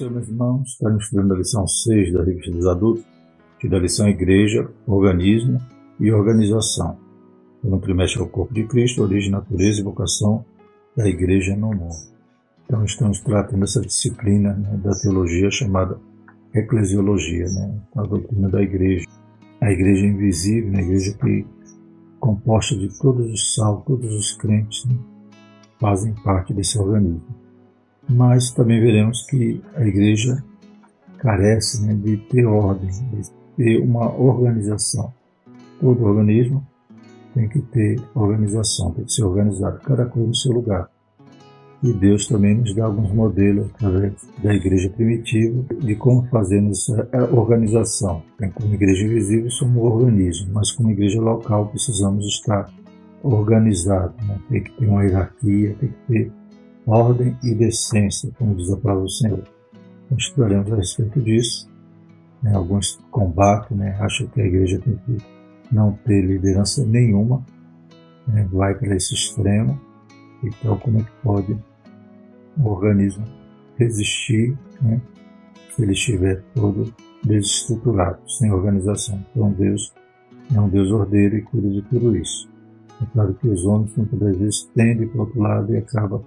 Senhor, meus irmãos. Estudando a lição 6 da Revista dos Adultos, que da lição Igreja, Organismo e Organização. No trimestre ao Corpo de Cristo, Origem, Natureza e Vocação da Igreja no Mundo. Então, estamos tratando essa disciplina né, da teologia chamada eclesiologia, né, a doutrina da Igreja. A Igreja invisível, a Igreja que composta de todos os salvos, todos os crentes, né, fazem parte desse organismo mas também veremos que a igreja carece né, de ter ordem, de ter uma organização. Todo organismo tem que ter organização, tem que ser organizado, cada coisa no seu lugar. E Deus também nos dá alguns modelos através da igreja primitiva de como fazermos a organização. Como igreja invisível somos um organismo, mas como igreja local precisamos estar organizados. Né? Tem que ter uma hierarquia, tem que ter ordem e decência, como diz a palavra do Senhor. Então, estudaremos a respeito disso. Né, alguns combatem, né, acham que a igreja tem que não ter liderança nenhuma, né, vai para esse extremo. Então, como é que pode o organismo resistir né, se ele estiver todo desestruturado, sem organização? Então, Deus é um Deus ordeiro e cuida de tudo isso. É claro que os homens muitas vezes tendem para o outro lado e acabam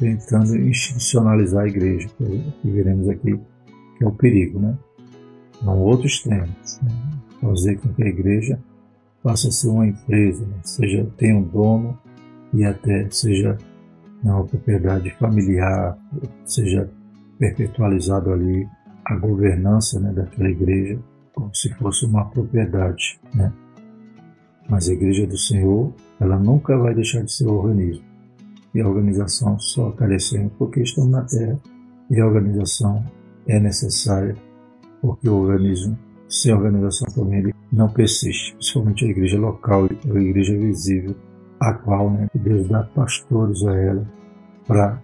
tentando institucionalizar a igreja, que veremos aqui que é o perigo, né? É um outro extremo, né? fazer com que a igreja passe a ser uma empresa, né? seja tenha um dono e até seja né, uma propriedade familiar, seja perpetualizado ali a governança né, daquela igreja como se fosse uma propriedade, né? Mas a igreja do Senhor, ela nunca vai deixar de ser organismo e a organização só carecemos porque estamos na Terra e a organização é necessária porque o organismo sem organização também ele não persiste, principalmente a igreja local a igreja visível, a qual né, Deus dá pastores a ela para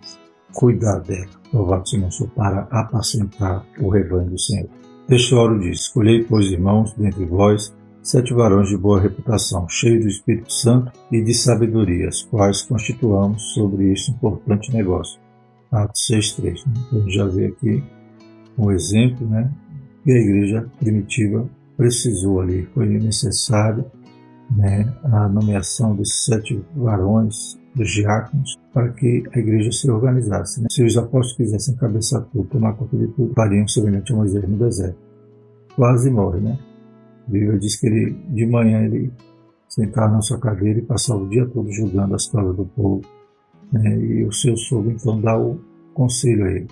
cuidar dela. Louvado seja o para apacentar o rebanho do Senhor. Este oro diz: Escolhei, pois, irmãos, dentre vós, sete varões de boa reputação, cheios do Espírito Santo e de sabedoria, os quais constituamos sobre este importante negócio. Atos 6.3. Então já vê aqui um exemplo né, que a igreja primitiva precisou ali. Foi necessário né, a nomeação dos sete varões, dos diáconos, para que a igreja se organizasse. Né? Se os apóstolos quisessem cabeçar tudo, tomar conta de tudo, fariam semelhante a Moisés no deserto. Quase morre, né? Bíblia diz que ele, de manhã ele sentava na sua cadeira e passava o dia todo julgando as causas do povo. Né? E o seu sogro então dá o conselho a ele,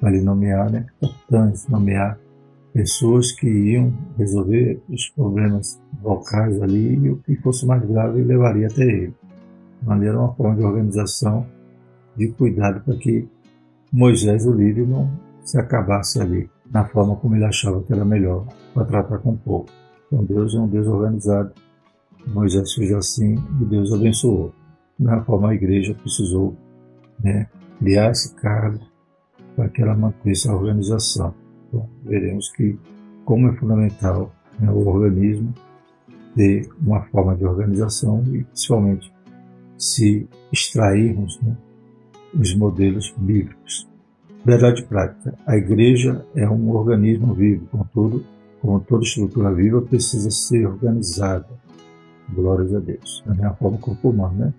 para ele nomear né, capitães, nomear pessoas que iam resolver os problemas locais ali e o que fosse mais grave levaria até ele. De maneira uma forma de organização, de cuidado para que Moisés, o líder, não se acabasse ali na forma como ele achava que era melhor para tratar com o povo. Então Deus é um Deus organizado. Moisés fez assim e Deus abençoou. Da mesma forma, a igreja precisou né, criar esse cargo para que ela mantesse a organização. Então, veremos que, como é fundamental né, o organismo ter uma forma de organização e, principalmente, se extrairmos né, os modelos bíblicos. Verdade prática. A igreja é um organismo vivo, contudo, como toda estrutura viva, precisa ser organizada. Glórias a Deus. Da mesma forma, o corpo humano, né?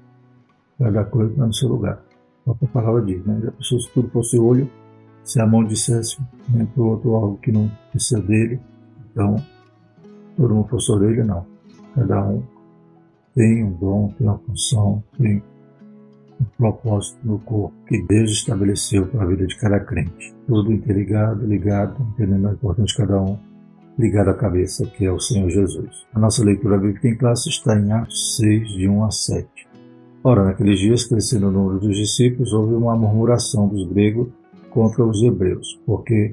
Cada coisa está no seu lugar. A própria palavra diz, né? A pessoa, se tudo fosse olho, se a mão dissesse né, para o outro algo que não precisa dele, então todo mundo fosse orelha, não. Cada um tem um dom, tem uma função, tem um propósito no corpo que Deus estabeleceu para a vida de cada crente. Tudo interligado, ligado, entendendo a importância de cada um, ligado à cabeça, que é o Senhor Jesus. A nossa leitura bíblica em classe está em Atos 6, de 1 a 7. Ora, naqueles dias, crescendo o número dos discípulos, houve uma murmuração dos gregos contra os hebreus, porque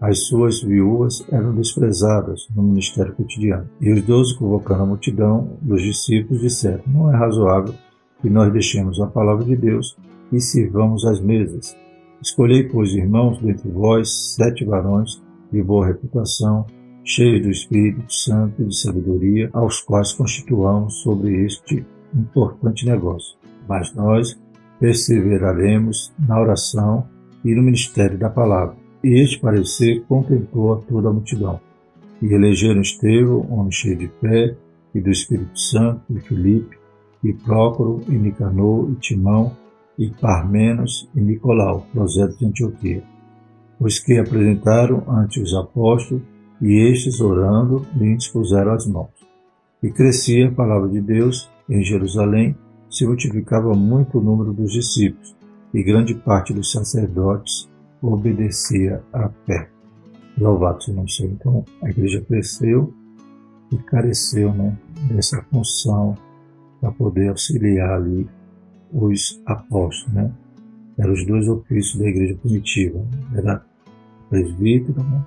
as suas viúvas eram desprezadas no ministério cotidiano. E os doze, convocando a multidão dos discípulos, disseram: Não é razoável que nós deixemos a palavra de Deus e sirvamos as mesas. Escolhei, pois, irmãos, dentre vós, sete varões de boa reputação, cheios do Espírito Santo e de sabedoria, aos quais constituamos sobre este importante negócio. Mas nós perseveraremos na oração e no ministério da palavra. E este parecer contentou a toda a multidão. E elegeram Estevão, homem cheio de fé, e do Espírito Santo, e Filipe, e Prócoro, e Nicanor, e Timão, e Parmenos, e Nicolau, prosélitos de Antioquia, os que apresentaram ante os apóstolos, e estes, orando, lhe dispuseram as mãos. E crescia a palavra de Deus em Jerusalém, se multiplicava muito o número dos discípulos, e grande parte dos sacerdotes obedecia à fé. Louvado seja o Senhor. Então, a igreja cresceu e careceu né, dessa função para poder auxiliar ali os apóstolos. Né? Eram os dois ofícios da igreja primitiva. Era o presbítero, né?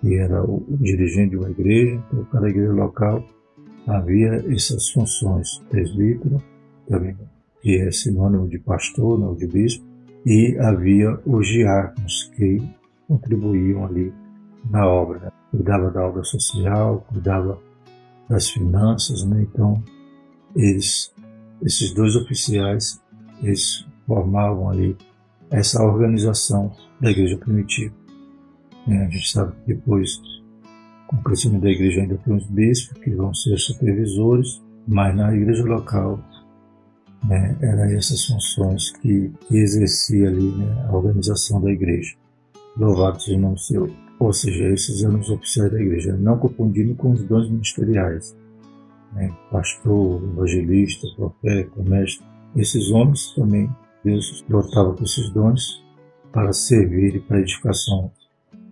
que era o, dirigente de uma igreja, então cada igreja local havia essas funções, presbítero, também, que é sinônimo de pastor, não de bispo, e havia os diáconos que contribuíam ali na obra, né? cuidava da obra social, cuidava das finanças, né? então eles, esses dois oficiais, eles formavam ali essa organização da igreja primitiva. É, a gente sabe que depois, com o crescimento da igreja, ainda tem os bispos que vão ser supervisores, mas na igreja local né, eram essas funções que, que exercia ali né, a organização da igreja. Louvado seja o nome do Senhor. Ou seja, esses eram os oficiais da igreja, não confundindo com os dons ministeriais. Né, pastor, evangelista, profeta, mestre. Esses homens também, Deus dotava com esses dons para servir e para a edificação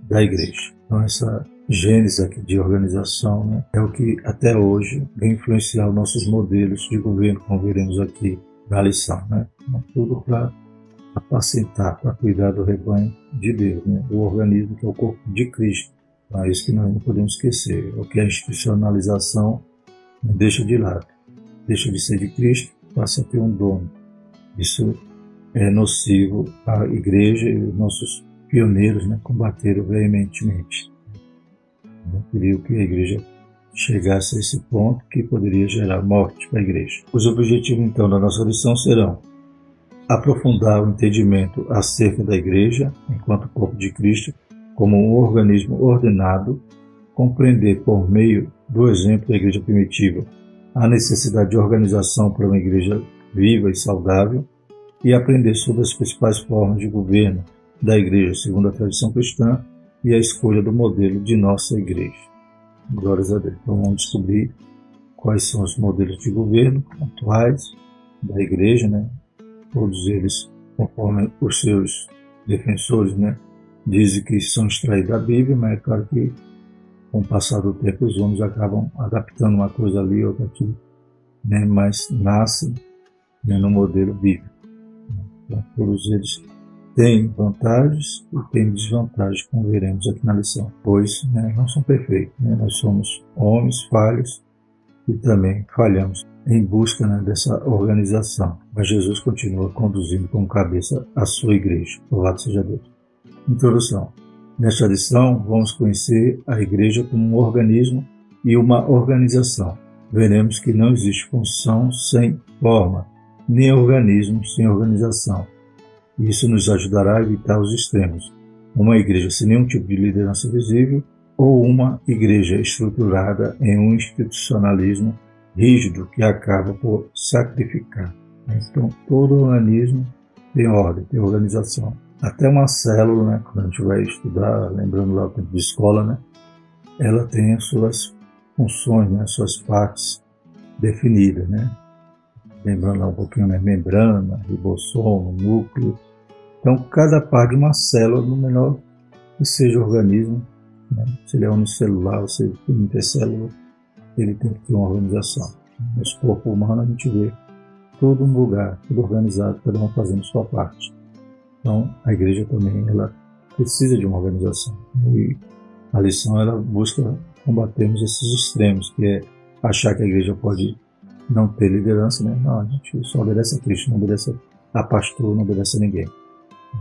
da igreja. Então, essa gênese aqui de organização né, é o que até hoje vem influenciar os nossos modelos de governo, como veremos aqui na lição. Né? Então, tudo para apacentar, para cuidar do rebanho de Deus, né? do organismo que é o corpo de Cristo. É isso que nós não podemos esquecer. O que a institucionalização deixa de lado. Deixa de ser de Cristo, passa a ter um dono. Isso é nocivo à igreja e os nossos pioneiros né, combateram veementemente. Não queriam que a igreja chegasse a esse ponto que poderia gerar morte para a igreja. Os objetivos então da nossa lição serão aprofundar o entendimento acerca da igreja enquanto corpo de Cristo como um organismo ordenado, compreender por meio do exemplo da igreja primitiva a necessidade de organização para uma igreja viva e saudável e aprender sobre as principais formas de governo da Igreja segundo a tradição cristã e a escolha do modelo de nossa Igreja. Glórias a Deus. Então vamos descobrir quais são os modelos de governo atuais da Igreja, né? Todos eles, conforme os seus defensores, né? Dizem que são extraídos da Bíblia, mas é claro que com o passar do tempo os homens acabam adaptando uma coisa ali, outra aqui, né? Mas nascem né, no modelo bíblico. Então, todos eles tem vantagens e tem desvantagens, como veremos aqui na lição, pois né, não são perfeitos, né? nós somos homens falhos e também falhamos em busca né, dessa organização. Mas Jesus continua conduzindo como cabeça a sua igreja. Louvado seja Deus. Introdução. Nesta lição, vamos conhecer a igreja como um organismo e uma organização. Veremos que não existe função sem forma, nem organismo sem organização isso nos ajudará a evitar os extremos. Uma igreja sem nenhum tipo de liderança visível ou uma igreja estruturada em um institucionalismo rígido que acaba por sacrificar. Então, todo organismo tem ordem, tem organização. Até uma célula, né, quando a gente vai estudar, lembrando lá de escola, né, ela tem as suas funções, né, as suas partes definidas. Né? Lembrando lá um pouquinho, né, membrana, ribossomo, núcleo, então, cada parte de uma célula, no menor que seja o organismo, né? se ele é unicelular ou se ele tem intercélula, ele tem que ter uma organização. No corpo humano, a gente vê todo um lugar, tudo organizado, cada um fazendo sua parte. Então, a igreja também ela precisa de uma organização. E a lição ela busca combatermos esses extremos, que é achar que a igreja pode não ter liderança, né? Não, a gente só obedece a Cristo, não obedece a pastor, não obedece a ninguém.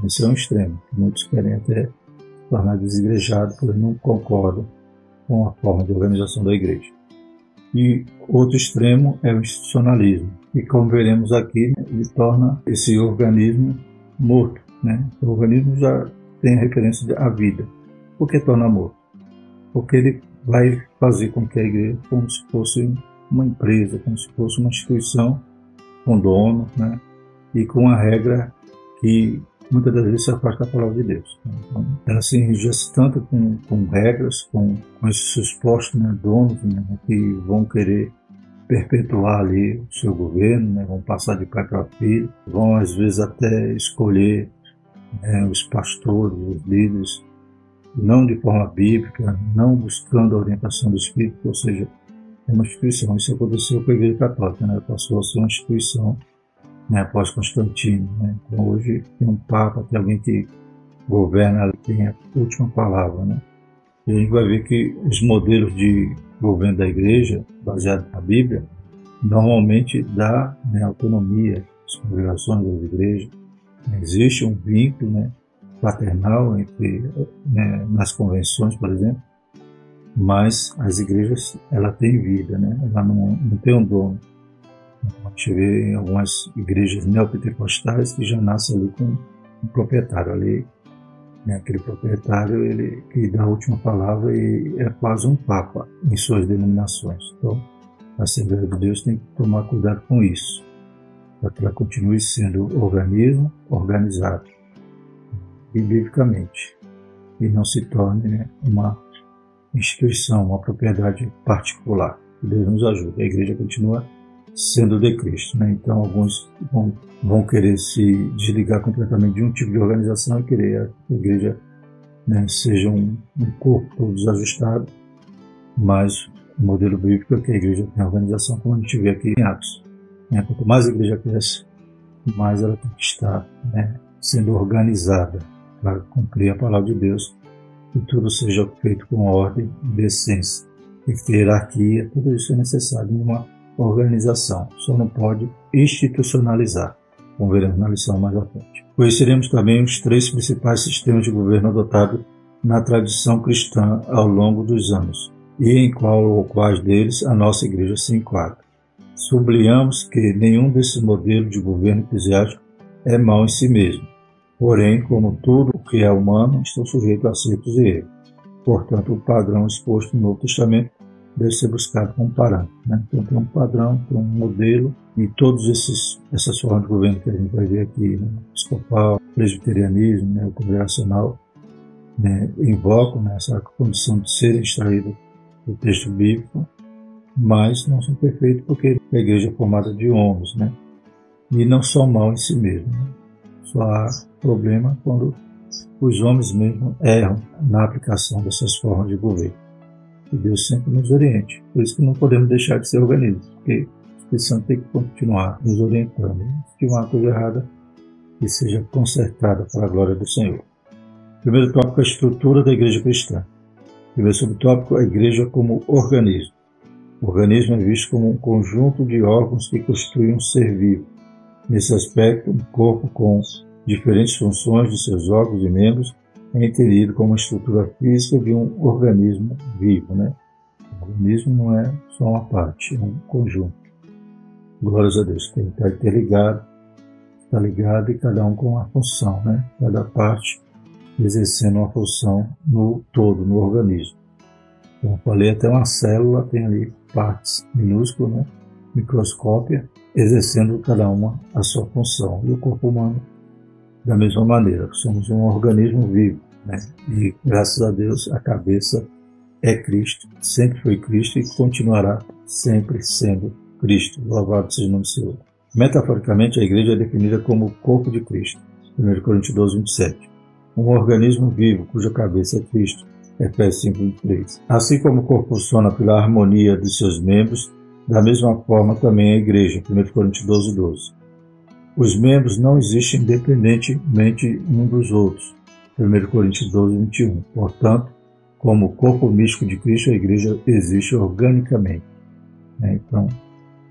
Esse é um extremo. Muitos querem até tornar desigrejado porque não concordam com a forma de organização da igreja. E outro extremo é o institucionalismo, e como veremos aqui, ele torna esse organismo morto. Né? O organismo já tem a referência à vida. Por que torna morto? Porque ele vai fazer com que a igreja, como se fosse uma empresa, como se fosse uma instituição com dono, né? E com a regra que muitas das vezes se afasta da palavra de Deus. Então, ela se enrijece tanto com, com regras, com, com esses supostos né, donos né, que vão querer perpetuar ali o seu governo, né, vão passar de pai para filho, vão às vezes até escolher né, os pastores, os líderes, não de forma bíblica, não buscando a orientação do Espírito, ou seja, é uma instituição. Isso aconteceu com a Igreja Católica, né, passou a ser uma instituição né, após Constantino. Né? Então hoje tem um Papa, tem alguém que governa, tem a última palavra. Né? E a gente vai ver que os modelos de governo da igreja, baseado na Bíblia, normalmente dá né, autonomia às congregações das igrejas. Existe um vínculo né, paternal entre, né, nas convenções, por exemplo, mas as igrejas ela tem vida, né? ela não, não tem um dono. A gente vê em algumas igrejas neopentecostais que já nasce ali com um proprietário ali, né? aquele proprietário ele que dá a última palavra e é quase um papa em suas denominações. Então, a Assembleia de Deus tem que tomar cuidado com isso, para que ela continue sendo organismo organizado, biblicamente, e não se torne né, uma instituição, uma propriedade particular. Que Deus nos ajude. A igreja continua sendo de Cristo. Né? Então, alguns vão, vão, querer se desligar completamente de um tipo de organização e querer que a igreja né, seja um, um corpo desajustado, mas o modelo bíblico é que a igreja tem organização, como a gente vê aqui em Atos. Né? Quanto mais a igreja cresce, mais ela tem que estar né, sendo organizada para cumprir a palavra de Deus e tudo seja feito com ordem e decência. Tem que hierarquia, tudo isso é necessário em uma organização, só não pode institucionalizar, como veremos na lição mais à frente. Conheceremos também os três principais sistemas de governo adotados na tradição cristã ao longo dos anos, e em qual ou quais deles a nossa igreja se enquadra. Sublinhamos que nenhum desses modelos de governo eclesiástico é mau em si mesmo. Porém, como tudo o que é humano, está sujeito a acertos e erros. Portanto, o padrão exposto no Novo Testamento deve ser buscado como parâmetro. Né? Então tem um padrão, tem um modelo e todos esses essas formas de governo que a gente vai ver aqui, né? episcopal, presbiterianismo, né? o congregacional, né? invocam né? essa condição de serem extraídos do texto bíblico, mas não são perfeitos porque a igreja é formada de homens, né? E não são mal em si mesmos. Né? Só há problema quando os homens mesmo erram na aplicação dessas formas de governo que Deus sempre nos oriente. Por isso que não podemos deixar de ser organismos, porque o Espírito Santo tem que continuar nos orientando. Se tiver uma coisa errada, que seja consertada para a glória do Senhor. Primeiro tópico, a estrutura da igreja cristã. Primeiro subtópico, a igreja como organismo. O organismo é visto como um conjunto de órgãos que constituem um ser vivo. Nesse aspecto, um corpo com diferentes funções de seus órgãos e membros é entendido como a estrutura física de um organismo vivo. Né? O organismo não é só uma parte, é um conjunto. Glórias a Deus, tem que estar interligado, está ligado e cada um com uma função, né? cada parte exercendo uma função no todo, no organismo. Como falei, até uma célula tem ali partes minúsculas, né? microscópia, exercendo cada uma a sua função. E o corpo humano da mesma maneira, somos um organismo vivo, né? E graças a Deus a cabeça é Cristo, sempre foi Cristo e continuará sempre sendo Cristo. Louvado seja o nome do Senhor. Metaforicamente, a igreja é definida como o corpo de Cristo. 1 Coríntios 12, 27. Um organismo vivo cuja cabeça é Cristo. Efésios 5, 23. Assim como o corpo funciona pela harmonia de seus membros, da mesma forma também a igreja. 1 Coríntios 12, 12. Os membros não existem independentemente um dos outros. 1 Coríntios 12, 21. Portanto, como corpo místico de Cristo, a igreja existe organicamente. Né? Então,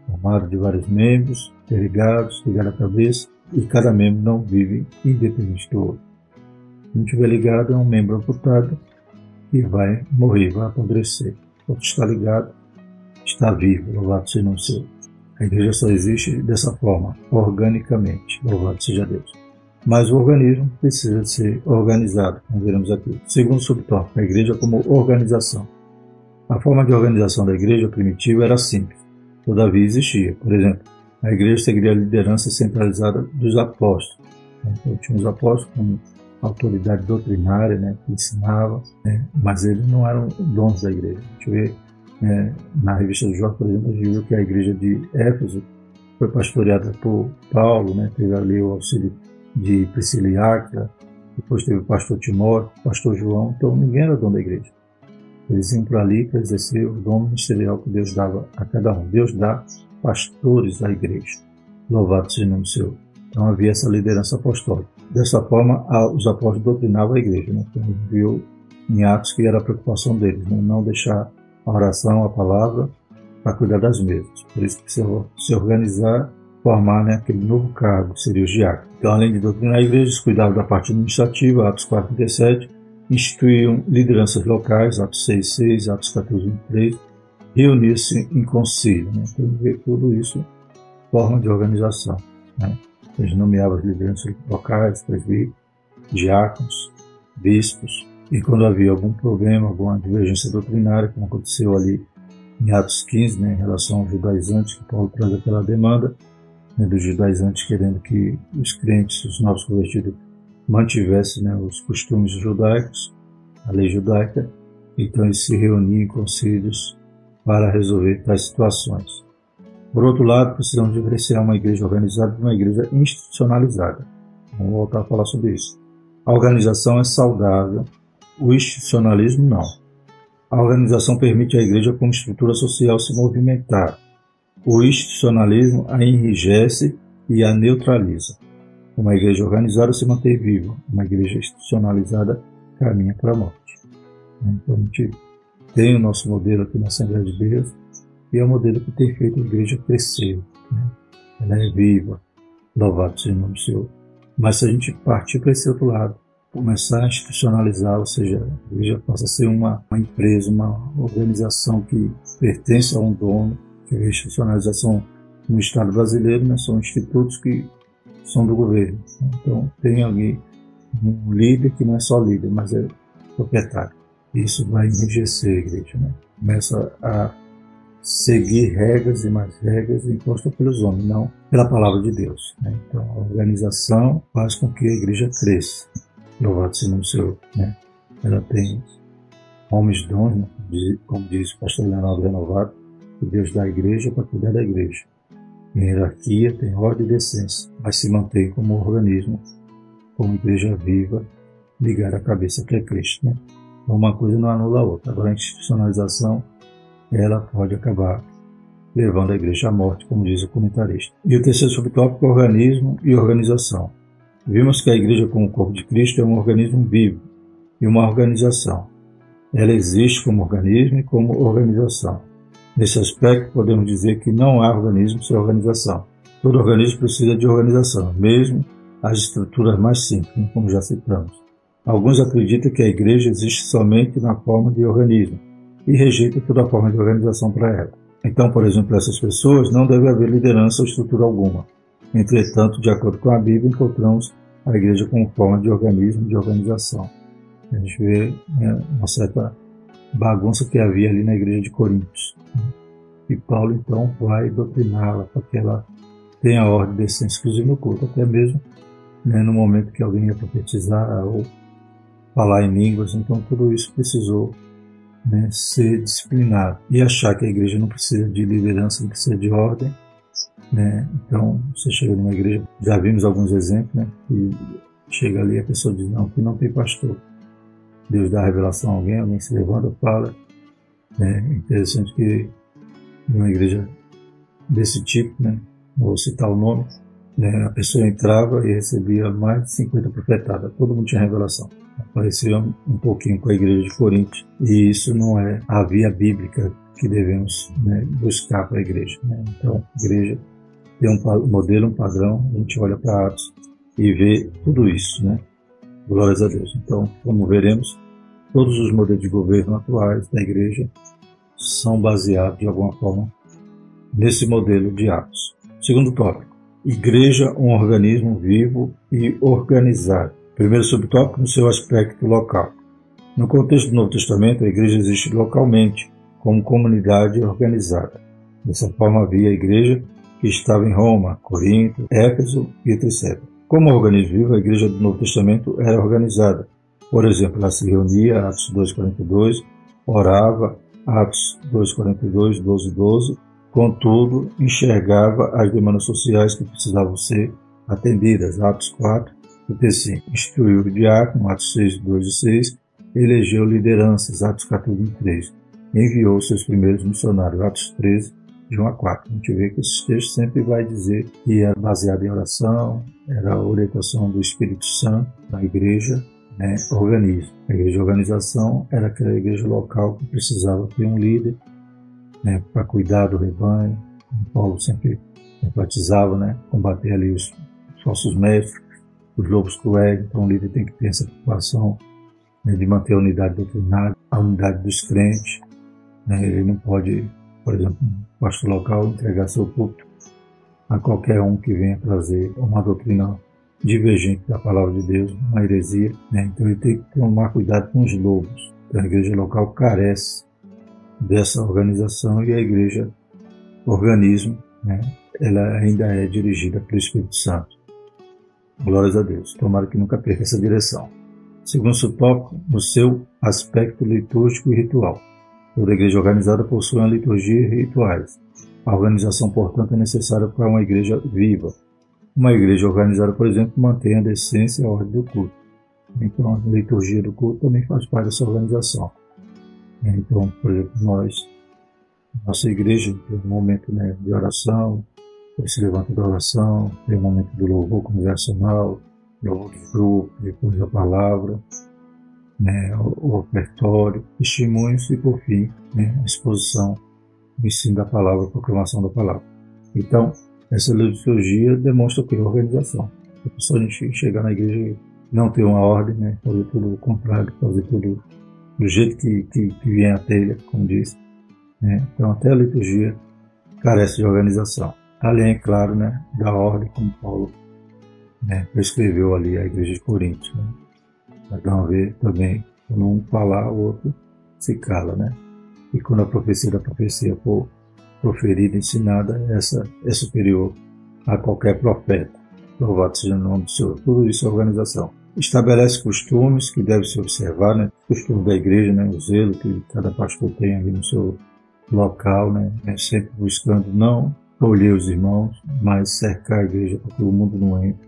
formado de vários membros, ligados à cabeça, e cada membro não vive independente do outro. Se não estiver ligado, é um membro amputado que vai morrer, vai apodrecer. Quando está ligado, está vivo, louvado seja o Senhor. A igreja só existe dessa forma, organicamente. Louvado seja Deus. Mas o organismo precisa ser organizado, como veremos aqui. Segundo subtópico, a igreja como organização. A forma de organização da igreja primitiva era simples, todavia existia. Por exemplo, a igreja seguiria a liderança centralizada dos apóstolos. Então, tinha os apóstolos como autoridade doutrinária, né, que ensinava, né, mas eles não eram donos da igreja. A gente vê né, na revista do Jorge, por exemplo, a gente viu que a igreja de Éfeso foi pastoreada por Paulo, né, teve ali o auxílio de Priscila Áquila, depois teve o pastor Timóteo, o pastor João, então ninguém era dono da igreja. Eles iam para ali para exercer o dom ministerial que Deus dava a cada um. Deus dá pastores à igreja. Louvado seja o nome seu. Então havia essa liderança apostólica. Dessa forma, os apóstolos doutrinavam a igreja. Né? Então, viu em Atos que era a preocupação deles, né? não deixar a oração, a palavra, para cuidar das mesas. Por isso que se organizar, formar né, aquele novo cargo, seria o diácono. Então, além de doutrinar a igreja, cuidavam da parte administrativa, Atos 47, instituíam lideranças locais, Atos 6.6, Atos 14.23, reunir-se em concílio. Né? Então, tudo isso, forma de organização. Né? Eles nomeavam as lideranças locais, presbíteros, diáconos, bispos, e quando havia algum problema, alguma divergência doutrinária, como aconteceu ali em Atos 15, né, em relação aos judaizantes, que Paulo traz aquela demanda né, dos judaizantes querendo que os crentes, os novos convertidos, mantivesse né, os costumes judaicos, a lei judaica, então eles se reuniam em conselhos para resolver tais situações. Por outro lado, precisamos diferenciar uma igreja organizada de uma igreja institucionalizada. Vamos voltar a falar sobre isso. A organização é saudável, o institucionalismo não. A organização permite à igreja como estrutura social se movimentar. O institucionalismo a enrijece e a neutraliza. Uma igreja organizada se mantém viva, uma igreja institucionalizada caminha para a morte. Então a gente tem o nosso modelo aqui na Assembleia de Deus e é o modelo que tem feito a igreja crescer. Né? Ela é viva, louvado seja o nome do Senhor. Mas se a gente partir para esse outro lado, começar a institucionalizar, ou seja, a igreja passa a ser uma, uma empresa, uma organização que pertence a um dono, que a institucionalização no Estado brasileiro né, são institutos que são do governo. Então, tem alguém, um líder que não é só líder, mas é proprietário. Isso vai enrijecer a igreja. Né? Começa a seguir regras e mais regras impostas pelos homens, não pela palavra de Deus. Né? Então, a organização faz com que a igreja cresça. Louvado seja o Senhor. Né? Ela tem homens dons, né? como diz o pastor Leonardo Renovado, que Deus dá à igreja para cuidar da igreja. Em hierarquia, tem ordem e decência, mas se mantém como organismo, como igreja viva, ligada à cabeça que é Cristo. Né? Uma coisa não anula a outra. Agora, a institucionalização, ela pode acabar levando a igreja à morte, como diz o comentarista. E o terceiro subtópico é organismo e organização. Vimos que a igreja, como corpo de Cristo, é um organismo vivo e uma organização. Ela existe como organismo e como organização. Nesse aspecto, podemos dizer que não há organismo sem organização. Todo organismo precisa de organização, mesmo as estruturas mais simples, como já citamos. Alguns acreditam que a igreja existe somente na forma de organismo e rejeitam toda forma de organização para ela. Então, por exemplo, essas pessoas não deve haver liderança ou estrutura alguma. Entretanto, de acordo com a Bíblia, encontramos a igreja como forma de organismo, de organização. A gente vê né, uma certa bagunça que havia ali na igreja de Coríntios. E Paulo então vai doutriná-la para que ela tenha a ordem desse exclusivo no culto, até mesmo né, no momento que alguém ia profetizar ou falar em línguas, então tudo isso precisou né, ser disciplinado e achar que a igreja não precisa de liderança, não precisa de ordem. Né? Então, você chega numa igreja, já vimos alguns exemplos, né, e chega ali a pessoa diz: Não, aqui não tem pastor. Deus dá a revelação a alguém, alguém se levanta fala. É interessante que numa igreja desse tipo, né, vou citar o nome, né, a pessoa entrava e recebia mais de 50 profetadas, todo mundo tinha revelação. Parecia um pouquinho com a igreja de Corinto, e isso não é a via bíblica que devemos né, buscar para a igreja. Né? Então, a igreja tem um modelo, um padrão, a gente olha para Atos e vê tudo isso, né? Glórias a Deus. Então, como veremos, todos os modelos de governo atuais da igreja são baseados, de alguma forma, nesse modelo de Atos. Segundo tópico, Igreja, um organismo vivo e organizado. Primeiro subtópico, no seu aspecto local. No contexto do Novo Testamento, a igreja existe localmente, como comunidade organizada. Dessa forma, havia a igreja que estava em Roma, Corinto, Éfeso e etc. Como organismo vivo, a igreja do Novo Testamento era organizada. Por exemplo, ela se reunia, Atos 2,42, orava, Atos 2,42, 12, 12, contudo, enxergava as demandas sociais que precisavam ser atendidas, Atos 4, 35. Instituiu o diácono, Atos 6, 2 e 6, elegeu lideranças, Atos 14, 23. Enviou seus primeiros missionários, Atos 13, de 1 a 4. A gente vê que esse texto sempre vai dizer que era baseado em oração, era a orientação do Espírito Santo na igreja, né, organismo. A igreja de organização era aquela igreja local que precisava ter um líder né, para cuidar do rebanho. O Paulo sempre enfatizava, né, combater ali os falsos mestres, os lobos cruéis. Então o líder tem que ter essa preocupação né, de manter a unidade doutrinária, a unidade dos crentes. Né, ele não pode por exemplo, um pastor local entregar seu culto a qualquer um que venha trazer uma doutrina divergente da palavra de Deus, uma heresia. Né? Então ele tem que tomar cuidado com os lobos. Então, a igreja local carece dessa organização e a igreja, organismo, né? ela ainda é dirigida pelo Espírito Santo. Glórias a Deus. Tomara que nunca perca essa direção. Segundo o tópico, no seu aspecto litúrgico e ritual. Toda igreja organizada possui uma liturgia e rituais. A organização, portanto, é necessária para uma igreja viva. Uma igreja organizada, por exemplo, mantém a decência e a ordem do culto. Então, a liturgia do culto também faz parte dessa organização. Então, por exemplo, nós, nossa igreja, tem um momento né, de oração, se levanta da oração, tem um momento do louvor conversacional, louvor de grupo, depois da palavra, né, o, ofertório, testemunhos e, por fim, né, a exposição, o ensino da palavra, a proclamação da palavra. Então, essa liturgia demonstra o que? Organização. A gente chegar na igreja e não ter uma ordem, né, fazer tudo o contrário, fazer tudo do jeito que, que, que vem a telha, como diz. Né? Então, até a liturgia carece de organização. Além, é claro, né, da ordem, como Paulo né, prescreveu ali a igreja de Corinto. Né? Então, ver também, quando um falar, o outro se cala, né? E quando a profecia da profecia for proferida, ensinada, essa é superior a qualquer profeta. Louvado seja o nome do Senhor. Tudo isso é organização. Estabelece costumes que devem se observar, né? Costumes da igreja, né? O zelo que cada pastor tem ali no seu local, né? É sempre buscando não colher os irmãos, mas cercar a igreja para que o mundo não entre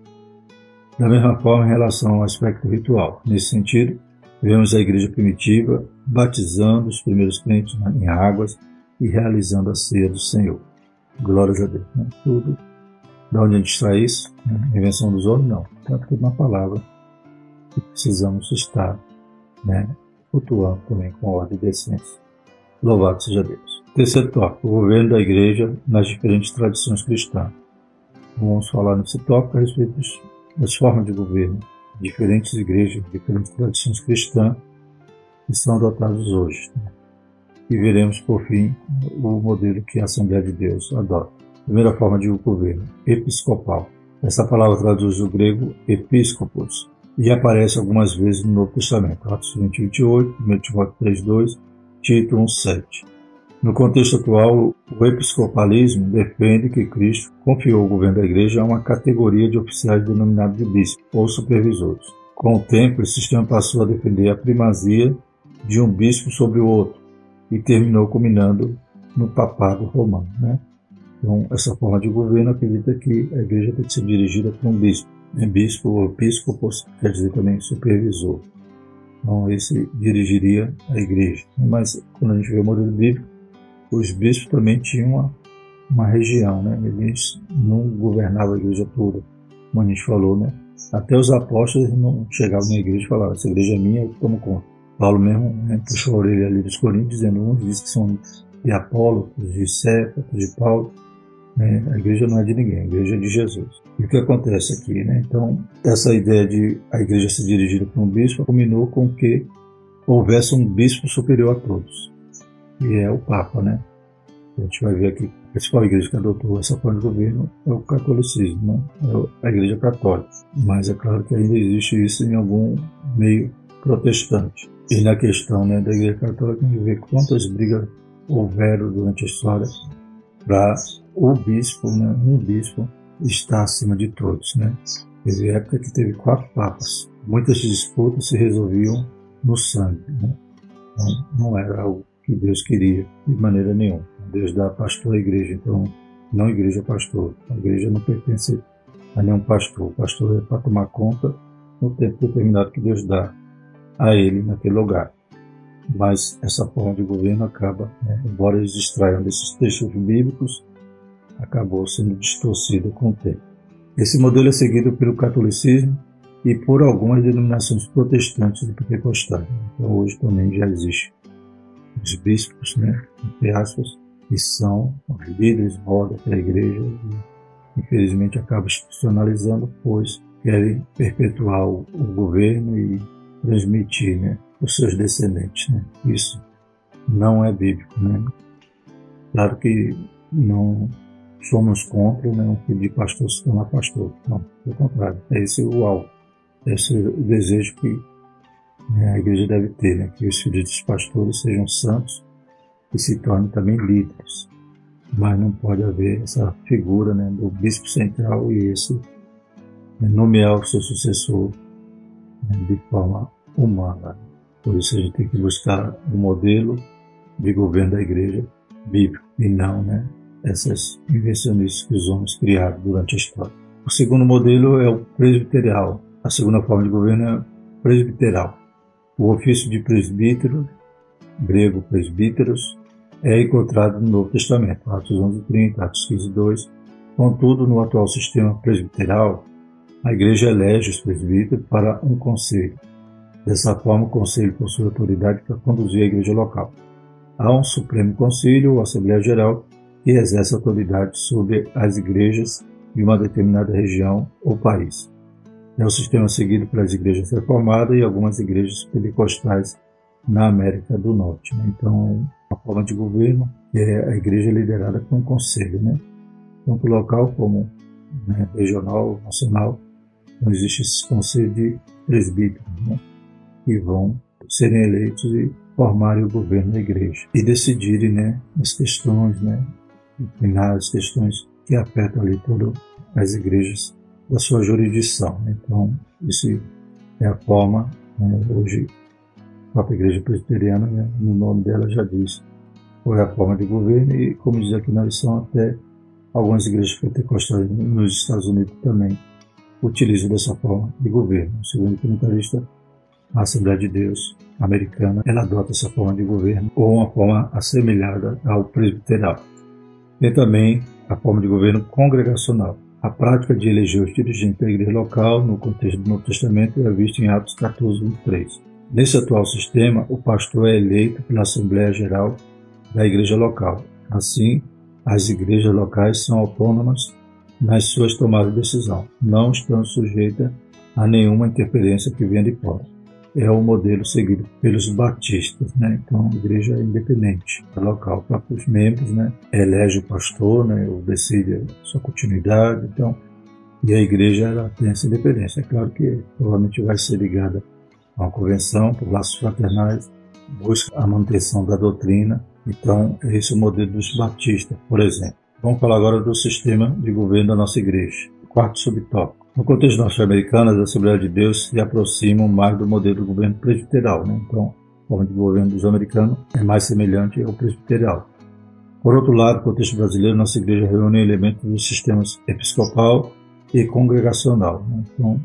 da mesma forma, em relação ao aspecto ritual, nesse sentido, vemos a igreja primitiva batizando os primeiros crentes em águas e realizando a ceia do Senhor. Glórias a Deus. Né? Tudo. Da onde a gente está isso? Né? Invenção dos homens? Não. Tanto que na palavra que precisamos estar né? flutuando também com a ordem de decência. Louvado seja Deus. Terceiro tópico: o governo da igreja nas diferentes tradições cristãs. Vamos falar nesse tópico a respeito das formas de governo, diferentes igrejas, diferentes tradições cristãs que são adotadas hoje. Né? E veremos, por fim, o modelo que a Assembleia de Deus adota. Primeira forma de governo, episcopal. Essa palavra traduz do grego episcopos e aparece algumas vezes no Novo Testamento, Atos 20, 28, 1 Timóteo 3, 2, Tito 1, 7. No contexto atual, o episcopalismo defende que Cristo confiou o governo da igreja a uma categoria de oficiais denominados de bispos ou supervisores. Com o tempo, esse sistema passou a defender a primazia de um bispo sobre o outro e terminou culminando no papado romano. Né? Então, essa forma de governo acredita que a igreja tem que ser dirigida por um bispo. É bispo ou episcopo quer dizer também supervisor. Então, esse dirigiria a igreja. Mas, quando a gente vê o modelo bíblico, os bispos também tinham uma, uma região, né? Eles não governavam a igreja toda, como a gente falou, né? Até os apóstolos não chegavam na igreja e falavam, essa igreja é minha, eu tomo conta. Paulo mesmo né, puxou a orelha ali dos coríntios, dizendo, uns dizem que são de Apolo, de Céfas, de Paulo, né? A igreja não é de ninguém, a igreja é de Jesus. E o que acontece aqui, né? Então, essa ideia de a igreja ser dirigida por um bispo combinou com que houvesse um bispo superior a todos e é o Papa, né? A gente vai ver aqui, a principal igreja que adotou essa forma de governo é o catolicismo, né? é a igreja católica. Mas é claro que ainda existe isso em algum meio protestante. E na questão né, da igreja católica, a gente vê quantas brigas houveram durante a história para o bispo, né, um bispo, estar acima de todos. Né? Teve época que teve quatro papas. Muitas disputas se resolviam no sangue. Né? Não, não era algo que Deus queria de maneira nenhuma. Deus dá pastor à igreja, então não igreja pastor. A igreja não pertence a nenhum pastor. O pastor é para tomar conta no tempo determinado que Deus dá a ele naquele lugar. Mas essa forma de governo acaba, né, embora eles extraiam desses textos bíblicos, acabou sendo distorcida com o tempo. Esse modelo é seguido pelo catolicismo e por algumas denominações protestantes e pentecostais. Então hoje também já existe os bispos, né, entre aspas, que são os líderes moda da igreja e infelizmente acaba institucionalizando, pois querem perpetuar o, o governo e transmitir né, os seus descendentes. Né? Isso não é bíblico. Né? Claro que não somos contra né, um filho de pastor se tornar pastor. Não, pelo contrário. É esse o alvo. Esse é o desejo que né, a igreja deve ter, né, que os filhos dos pastores sejam santos e se tornem também líderes. Mas não pode haver essa figura né, do bispo central e esse né, nomear o seu sucessor né, de forma humana. Por isso a gente tem que buscar um modelo de governo da igreja bíblico e não né, essas invencionistas que os homens criaram durante a história. O segundo modelo é o presbiterial. A segunda forma de governo é presbiteral. O ofício de presbítero, grego presbíteros, é encontrado no Novo Testamento, Atos 11:30, Atos 15:2. Contudo, no atual sistema presbiteral, a igreja elege os presbíteros para um conselho. Dessa forma, o conselho possui autoridade para conduzir a igreja local. Há um Supremo Conselho ou Assembleia Geral que exerce autoridade sobre as igrejas de uma determinada região ou país. É o sistema seguido pelas igrejas reformadas e algumas igrejas pentecostais na América do Norte. Né? Então, a forma de governo é a igreja liderada por um conselho, né? tanto local como né, regional, nacional. Então, existe esse conselho de presbíteros, né? que vão serem eleitos e formarem o governo da igreja e decidirem né, as questões, né, as questões que afetam ali todas as igrejas da sua jurisdição. Então, isso é a forma, né, hoje, a própria igreja presbiteriana, né, no nome dela já diz qual é a forma de governo e, como diz aqui na lição, até algumas igrejas pentecostais nos Estados Unidos também utilizam dessa forma de governo. Segundo o comentarista, a Assembleia de Deus americana, ela adota essa forma de governo ou uma forma assemelhada ao presbiteral. Tem também a forma de governo congregacional. A prática de eleger os dirigentes da igreja local, no contexto do Novo Testamento, é vista em Atos 14, 23. Nesse atual sistema, o pastor é eleito pela Assembleia Geral da igreja local. Assim, as igrejas locais são autônomas nas suas tomadas de decisão, não estão sujeitas a nenhuma interferência que venha de fora é o modelo seguido pelos batistas, né? Então, a igreja é independente, é local. Para os membros, né? Elege o pastor, né? Ou decide a sua continuidade, então. E a igreja ela tem essa independência. É claro que provavelmente vai ser ligada a uma convenção, por laços fraternais, busca a manutenção da doutrina. Então, esse é o modelo dos batistas, por exemplo. Vamos falar agora do sistema de governo da nossa igreja. Quarto subtópico no contexto norte-americano, as Assembleias de Deus se aproximam mais do modelo do governo presbiteral. Né? Então, a forma de governo dos americanos é mais semelhante ao presbiteral. Por outro lado, no contexto brasileiro, nossa igreja reúne elementos dos sistemas episcopal e congregacional. Né? Então,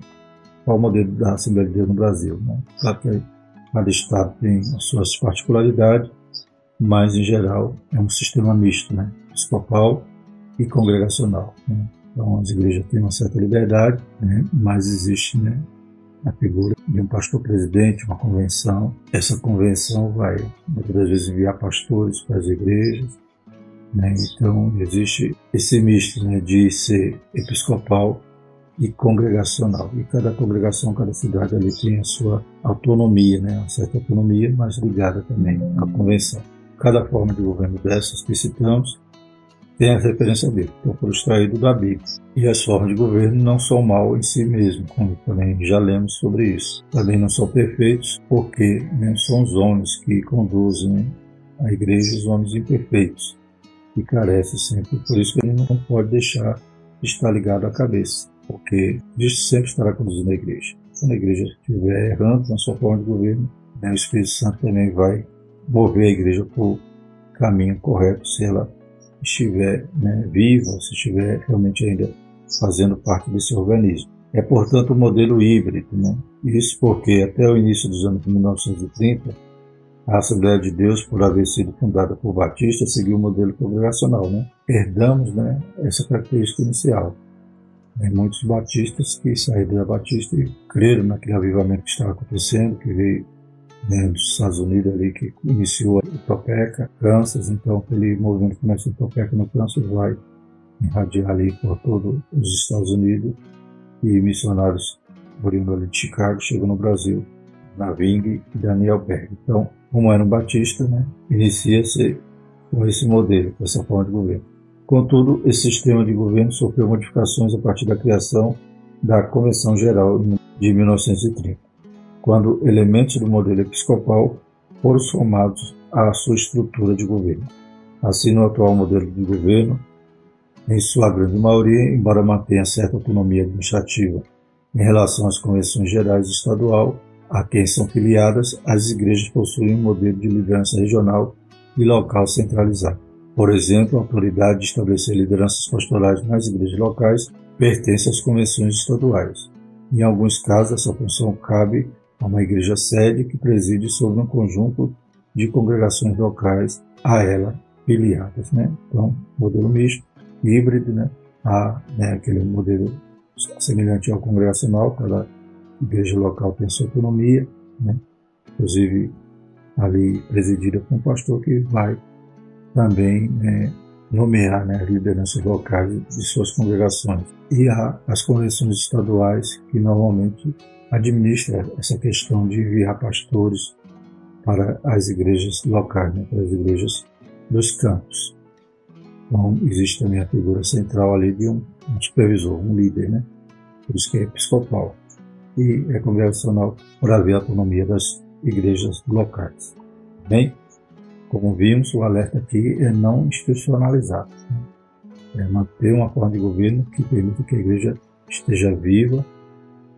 qual o modelo da Assembleia de Deus no Brasil? Né? Claro que cada estado tem as suas particularidades, mas, em geral, é um sistema misto, né? episcopal e congregacional. Né? Então as igrejas têm uma certa liberdade, né? mas existe né, a figura de um pastor presidente, uma convenção. Essa convenção vai muitas vezes enviar pastores para as igrejas. Né? Então existe esse misto né, de ser episcopal e congregacional. E cada congregação, cada cidade ali tem a sua autonomia, né? uma certa autonomia, mas ligada também à convenção. Cada forma de governo dessas que citamos tem a referência bíblica, então foram extraídos da Bíblia. E as formas de governo não são mal em si mesmo, como também já lemos sobre isso. Também não são perfeitos, porque nem são os homens que conduzem a igreja, os homens imperfeitos, que carecem sempre. Por isso que ele não pode deixar de estar ligado à cabeça, porque Cristo sempre estará conduzindo a igreja. Quando a igreja estiver errando na sua forma de governo, né, o Espírito Santo também vai mover a igreja para o caminho correto, se ela estiver né, viva, se estiver realmente ainda fazendo parte desse organismo. É, portanto, o um modelo híbrido. Né? Isso porque, até o início dos anos 1930, a Assembleia de Deus, por haver sido fundada por Batista, seguiu o modelo congregacional. Né? Herdamos né, essa característica inicial. Tem muitos batistas que saíram da Batista e creram naquele avivamento que estava acontecendo, que veio né, dos Estados Unidos ali, que iniciou o Topeca, Kansas, então aquele movimento começa em Topeca no Kansas vai irradiar ali por todos os Estados Unidos e missionários oriundos ali de Chicago chegam no Brasil, na Ving e Daniel Berg. Então, um batista, né, inicia-se com esse modelo, com essa forma de governo. Contudo, esse sistema de governo sofreu modificações a partir da criação da Convenção Geral de 1930 quando elementos do modelo episcopal foram somados à sua estrutura de governo. Assim, no atual modelo de governo, em sua grande maioria, embora mantenha certa autonomia administrativa em relação às convenções gerais estadual a quem são filiadas, as igrejas possuem um modelo de liderança regional e local centralizado. Por exemplo, a autoridade de estabelecer lideranças pastorais nas igrejas locais pertence às convenções estaduais. Em alguns casos, essa função cabe a uma igreja sede que preside sobre um conjunto de congregações locais a ela filiadas. Né? Então, modelo misto, híbrido, né? Há né, aquele modelo semelhante ao congregacional, cada igreja local tem sua autonomia, né? inclusive ali presidida por um pastor que vai também né, nomear né, lideranças locais de suas congregações. E há as convenções estaduais que normalmente administra essa questão de enviar pastores para as igrejas locais, né, para as igrejas dos campos. Então, existe também a figura central ali de um, um supervisor, um líder, né? por isso que é episcopal. E é congregacional por haver autonomia das igrejas locais. Bem, como vimos, o alerta aqui é não institucionalizar. Né? É manter uma forma de governo que permita que a igreja esteja viva,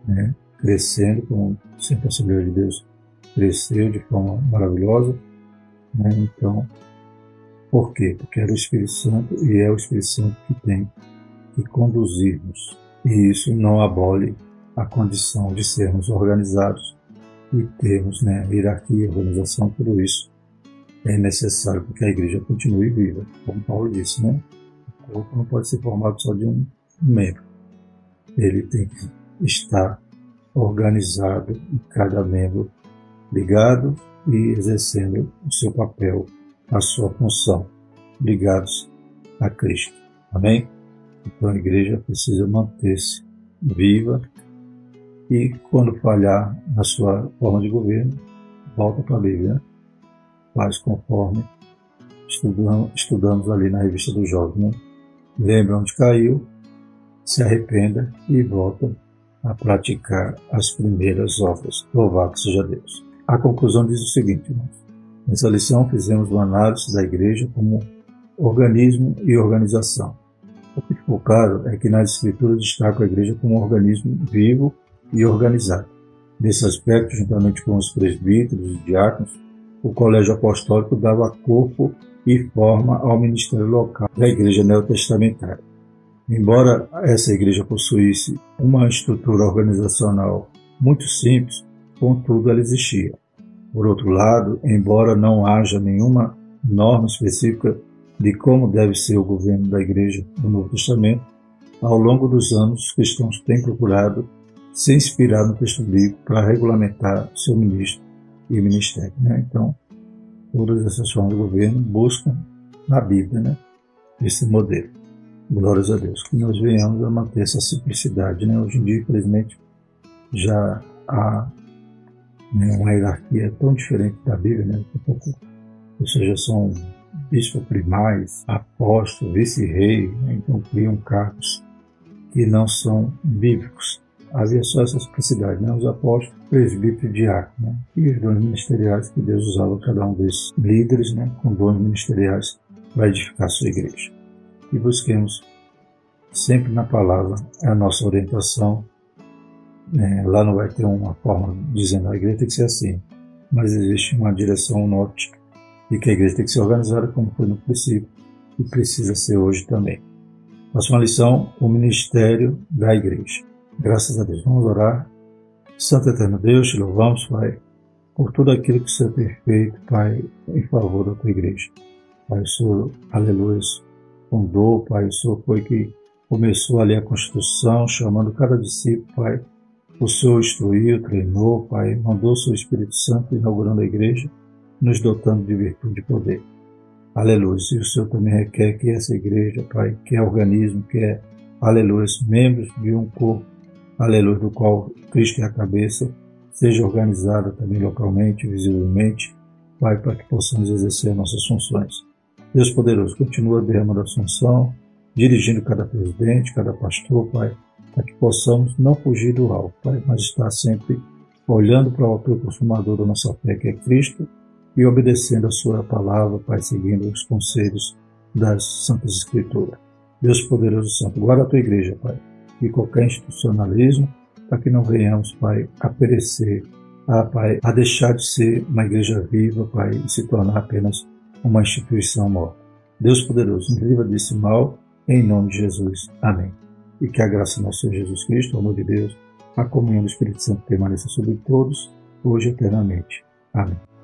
né? Crescendo, como sempre a Assembleia de Deus cresceu de forma maravilhosa. Né? Então, por quê? Porque era o Espírito Santo e é o Espírito Santo que tem que conduzir-nos. E isso não abole a condição de sermos organizados e termos né, hierarquia, organização, tudo isso é necessário para que a igreja continue viva. Como Paulo disse, né? o corpo não pode ser formado só de um membro. Ele tem que estar organizado e cada membro ligado e exercendo o seu papel, a sua função, ligados a Cristo. Amém? Então a igreja precisa manter-se viva e quando falhar na sua forma de governo, volta para a Bíblia. Né? Faz conforme estudamos, estudamos ali na revista do jovem. Né? Lembra onde caiu, se arrependa e volta a praticar as primeiras obras. Seja Deus. A conclusão diz o seguinte, irmãos. Nessa lição fizemos uma análise da igreja como organismo e organização. O que ficou claro é que nas escrituras destaca a igreja como um organismo vivo e organizado. Nesse aspecto, juntamente com os presbíteros e diáconos, o colégio apostólico dava corpo e forma ao ministério local da igreja neotestamentária. Embora essa igreja possuísse uma estrutura organizacional muito simples, contudo ela existia. Por outro lado, embora não haja nenhuma norma específica de como deve ser o governo da igreja do Novo Testamento, ao longo dos anos os cristãos têm procurado se inspirar no texto bíblico para regulamentar seu ministro e ministério. Né? Então, todas essas formas de governo buscam na Bíblia né? esse modelo. Glórias a Deus. Que nós venhamos a manter essa simplicidade. Né? Hoje em dia, infelizmente, já há uma hierarquia tão diferente da Bíblia, né? ou seja, são bispo primais, apóstolo, vice-rei, né? então criam cargos que não são bíblicos. Havia só essa simplicidade, né? os apóstolos, presbítero e diácono, né? e os dons ministeriais que Deus usava cada um desses líderes né? com dons ministeriais para edificar a sua igreja. E busquemos sempre na palavra a nossa orientação. É, lá não vai ter uma forma dizendo a igreja tem que ser assim, mas existe uma direção norte e que a igreja tem que ser organizada como foi no princípio e precisa ser hoje também. Próxima lição, o ministério da igreja. Graças a Deus. Vamos orar. Santo Eterno Deus, te louvamos, Pai, por tudo aquilo que o Senhor tem feito, Pai, em favor da tua igreja. Pai, o Senhor, aleluia, fundou, Pai, o Senhor foi que começou ali a construção, chamando cada discípulo, Pai. O Senhor instruiu, treinou, Pai, mandou o seu Espírito Santo inaugurando a igreja, nos dotando de virtude e poder. Aleluia. E o Senhor também requer que essa igreja, Pai, que é organismo, que é, aleluia, membros de um corpo, aleluia, do qual Cristo é a cabeça, seja organizada também localmente, visivelmente, Pai, para que possamos exercer nossas funções. Deus poderoso, continua derramando a função, dirigindo cada presidente, cada pastor, Pai, para que possamos não fugir do alvo, Pai, mas estar sempre olhando para o autor consumador da nossa fé, que é Cristo, e obedecendo a Sua palavra, Pai, seguindo os conselhos das Santas Escrituras. Deus poderoso Santo, guarda a tua igreja, Pai, e qualquer institucionalismo, para que não venhamos, Pai, a perecer, a, Pai, a deixar de ser uma igreja viva, Pai, e se tornar apenas uma instituição morta. Deus poderoso, nos livra desse mal em nome de Jesus. Amém. E que a graça do nosso Senhor Jesus Cristo, o amor de Deus, a comunhão do Espírito Santo permaneça sobre todos, hoje e eternamente. Amém.